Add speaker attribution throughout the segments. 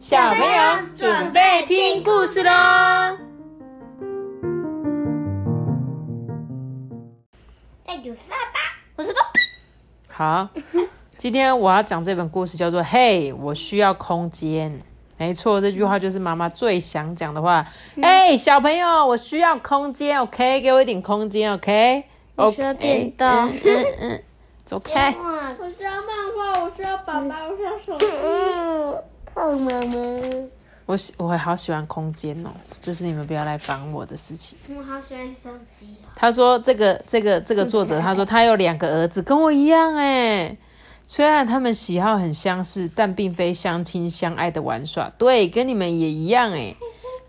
Speaker 1: 小朋友准备听故事喽。
Speaker 2: 再有爸爸，我是豆。
Speaker 1: 好，今天我要讲这本故事叫做《嘿，我需要空间》。没错，这句话就是妈妈最想讲的话。哎，小朋友，我需要空间，OK？给我一点空间，OK？
Speaker 2: 我需要电动。
Speaker 1: 嗯嗯，走开。
Speaker 2: 我需要漫画，我需要爸爸，我需要手机。妈妈。
Speaker 1: 我喜我好喜欢空间哦，就是你们不要来烦我的事情。
Speaker 2: 我好喜欢手机哦。
Speaker 1: 他说这个这个这个作者，他说他有两个儿子，跟我一样哎。虽然他们喜好很相似，但并非相亲相爱的玩耍。对，跟你们也一样诶。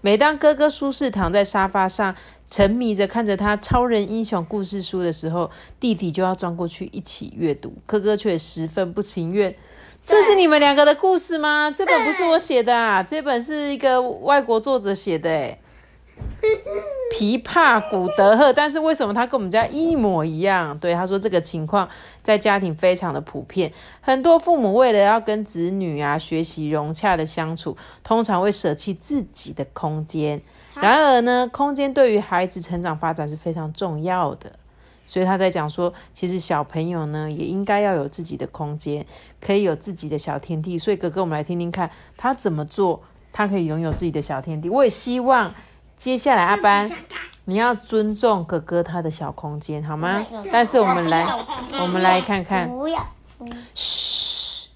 Speaker 1: 每当哥哥舒适躺在沙发上，沉迷着看着他超人英雄故事书的时候，弟弟就要钻过去一起阅读。哥哥却十分不情愿。这是你们两个的故事吗？这本不是我写的啊，这本是一个外国作者写的诶。琵琶古德赫，但是为什么他跟我们家一模一样？对，他说这个情况在家庭非常的普遍，很多父母为了要跟子女啊学习融洽的相处，通常会舍弃自己的空间。然而呢，空间对于孩子成长发展是非常重要的，所以他在讲说，其实小朋友呢也应该要有自己的空间，可以有自己的小天地。所以哥哥，我们来听听看他怎么做，他可以拥有自己的小天地。我也希望。接下来，阿班，你要尊重哥哥他的小空间，好吗？但是我们来，我们来看看。
Speaker 2: 不要。
Speaker 1: 嘘，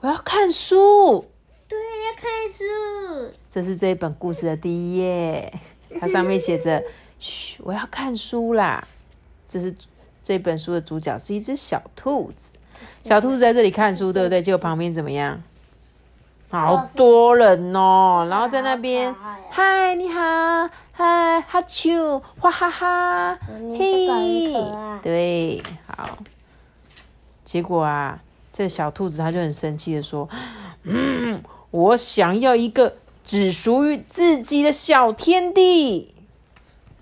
Speaker 1: 我要看书。
Speaker 2: 对，要看书。
Speaker 1: 这是这一本故事的第一页，它上面写着：“嘘，我要看书啦。”这是这本书的主角是一只小兔子，小兔子在这里看书，对不对？结果旁边怎么样？好多人哦，然后在那边，嗨，你好，嗨，哈啾，哇哈哈，嘿，对，好。结果啊，这小兔子它就很生气的说：“嗯，我想要一个只属于自己的小天地。”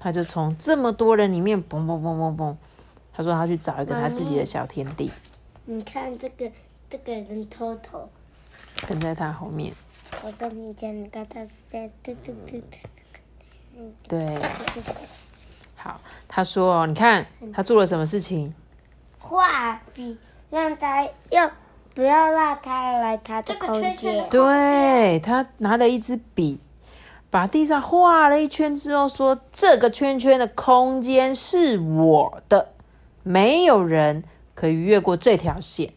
Speaker 1: 他就从这么多人里面，嘣嘣嘣嘣嘣，他说他去找一个他自己的小天地。
Speaker 2: 你看这个，这个人偷偷。
Speaker 1: 跟在他后面。
Speaker 2: 我跟你讲，你看他在嘟嘟嘟嘟。
Speaker 1: 对。好，他说哦：“你看他做了什么事情？
Speaker 2: 画笔，让他要不要让他来他的空间？
Speaker 1: 对他拿了一支笔，把地上画了一圈之后，说：这个圈圈的空间是我的，没有人可以越过这条线。”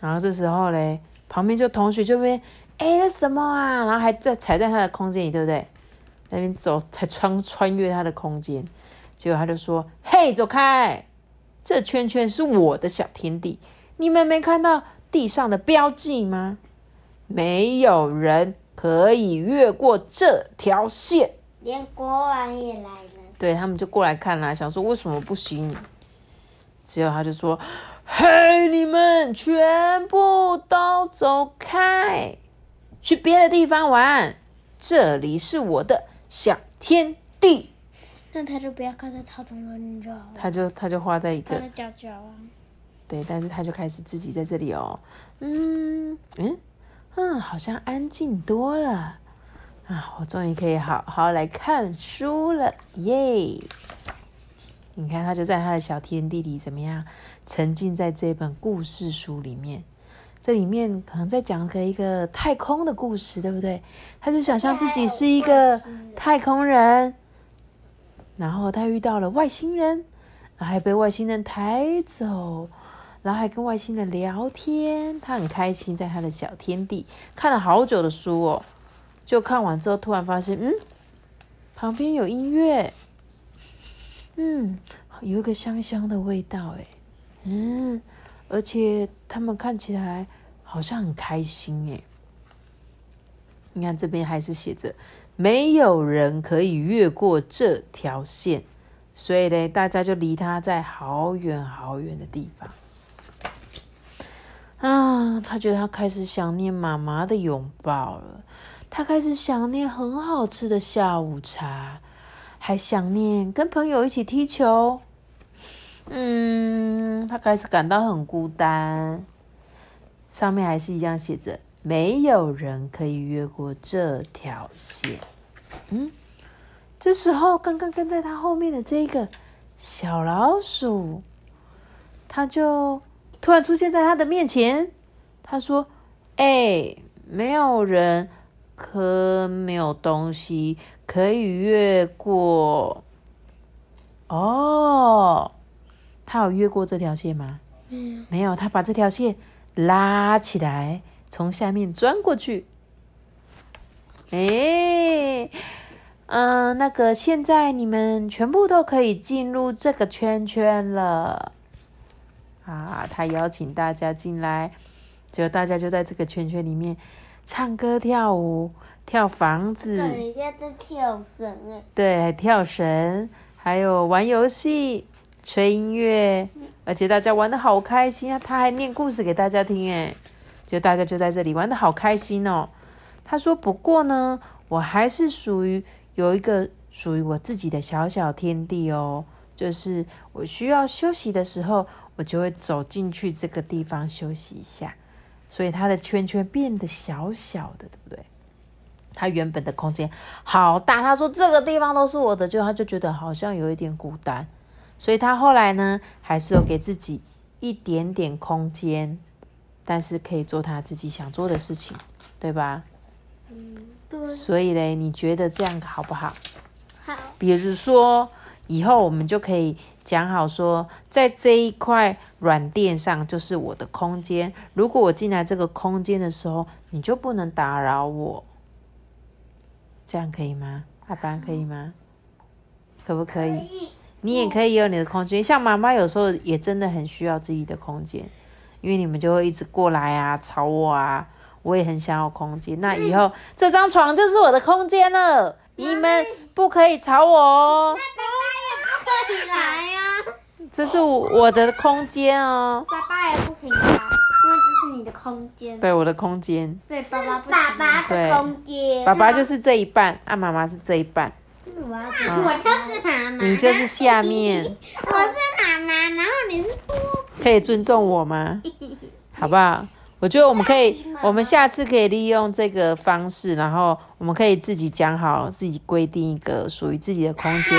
Speaker 1: 然后这时候嘞，旁边就同学就问，哎，这什么啊？然后还在踩在他的空间里，对不对？那边走，才穿穿越他的空间。结果他就说：“嘿，走开！这圈圈是我的小天地，你们没看到地上的标记吗？没有人可以越过这条线。”
Speaker 2: 连国王也来了。
Speaker 1: 对他们就过来看啦，想说为什么不行？只有他就说。嘿，你们全部都走开，去别的地方玩。这里是我的小天地。
Speaker 2: 那他就不要靠在草丛中就好了。
Speaker 1: 他就他就画在一个。
Speaker 2: 角角啊。
Speaker 1: 对，但是他就开始自己在这里哦。嗯嗯嗯，好像安静多了啊！我终于可以好好来看书了，耶！你看，他就在他的小天地里，怎么样？沉浸在这本故事书里面。这里面可能在讲个一个太空的故事，对不对？他就想象自己是一个太空人，然后他遇到了外星人，还被外星人抬走，然后还跟外星人聊天。他很开心，在他的小天地看了好久的书哦。就看完之后，突然发现，嗯，旁边有音乐。嗯，有一个香香的味道，哎，嗯，而且他们看起来好像很开心，哎，你看这边还是写着没有人可以越过这条线，所以呢，大家就离他在好远好远的地方。啊，他觉得他开始想念妈妈的拥抱了，他开始想念很好吃的下午茶。还想念跟朋友一起踢球，嗯，他开始感到很孤单。上面还是一样写着：没有人可以越过这条线。嗯，这时候刚刚跟在他后面的这个小老鼠，他就突然出现在他的面前。他说：“哎，没有人，可没有东西可以越过。哦，他有越过这条线吗？
Speaker 2: 嗯，
Speaker 1: 没有，他把这条线拉起来，从下面钻过去。哎，嗯，那个，现在你们全部都可以进入这个圈圈了。啊，他邀请大家进来，就大家就在这个圈圈里面唱歌、跳舞、跳房子。
Speaker 2: 等一下在跳绳哎，
Speaker 1: 对，还跳绳，还有玩游戏、吹音乐，而且大家玩的好开心啊！他还念故事给大家听，哎，就大家就在这里玩的好开心哦。他说：“不过呢，我还是属于有一个属于我自己的小小天地哦，就是我需要休息的时候，我就会走进去这个地方休息一下。所以他的圈圈变得小小的，对不对？”他原本的空间好大，他说这个地方都是我的，就他就觉得好像有一点孤单，所以他后来呢，还是有给自己一点点空间，但是可以做他自己想做的事情，对吧？
Speaker 2: 嗯对，
Speaker 1: 所以嘞，你觉得这样好不好？
Speaker 2: 好，
Speaker 1: 比如说，以后我们就可以讲好说，在这一块软垫上就是我的空间。如果我进来这个空间的时候，你就不能打扰我。这样可以吗？阿班可以吗？可不可以？你也可以有你的空间。像妈妈有时候也真的很需要自己的空间，因为你们就会一直过来啊，吵我啊。我也很想要空间。那以后这张床就是我的空间了，你们不可以吵我哦。
Speaker 2: 也不可以来呀、
Speaker 1: 这是我的空间哦，
Speaker 2: 爸爸也不可以来，因为这是你的空间，
Speaker 1: 对，我的空间。
Speaker 2: 对爸爸不爸爸的空间，
Speaker 1: 爸爸就是这一半，啊，妈妈是这一半，
Speaker 2: 我要我就是妈妈，
Speaker 1: 你就是下面，
Speaker 2: 我是妈妈，然后你是
Speaker 1: 可以尊重我吗？好不好？我觉得我们可以，我们下次可以利用这个方式，然后我们可以自己讲好，自己规定一个属于自己的空间。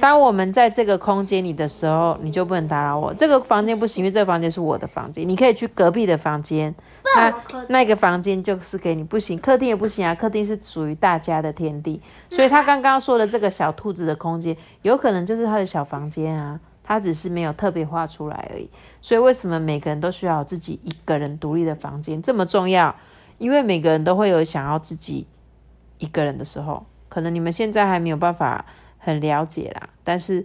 Speaker 1: 当我们在这个空间里的时候，你就不能打扰我。这个房间不行，因为这个房间是我的房间。你可以去隔壁的房间，那那个房间就是给你不行，客厅也不行啊。客厅是属于大家的天地，所以他刚刚说的这个小兔子的空间，有可能就是他的小房间啊。他只是没有特别画出来而已。所以为什么每个人都需要自己一个人独立的房间这么重要？因为每个人都会有想要自己一个人的时候，可能你们现在还没有办法很了解啦，但是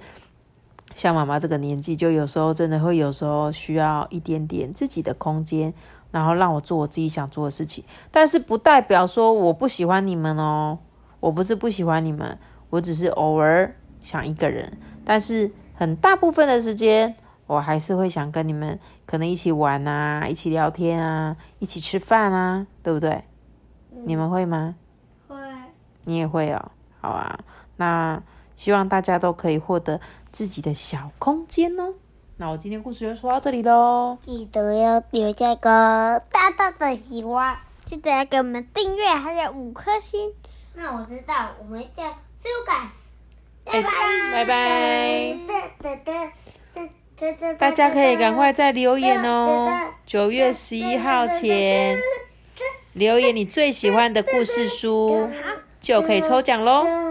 Speaker 1: 像妈妈这个年纪，就有时候真的会有时候需要一点点自己的空间，然后让我做我自己想做的事情。但是不代表说我不喜欢你们哦，我不是不喜欢你们，我只是偶尔想一个人，但是很大部分的时间，我还是会想跟你们可能一起玩啊，一起聊天啊，一起吃饭啊，对不对？你们会吗？
Speaker 2: 会
Speaker 1: 你也会哦，好啊。那希望大家都可以获得自己的小空间哦。那我今天故事就说到这里喽。
Speaker 2: 记得要留下一个大大的喜欢，记得要给我们订阅，还有五颗星。那我知道，我们叫 Sugar，拜拜
Speaker 1: 拜拜。
Speaker 2: 拜
Speaker 1: 大家可以赶快再留言哦，九月十一号前留言你最喜欢的故事书，就可以抽奖喽。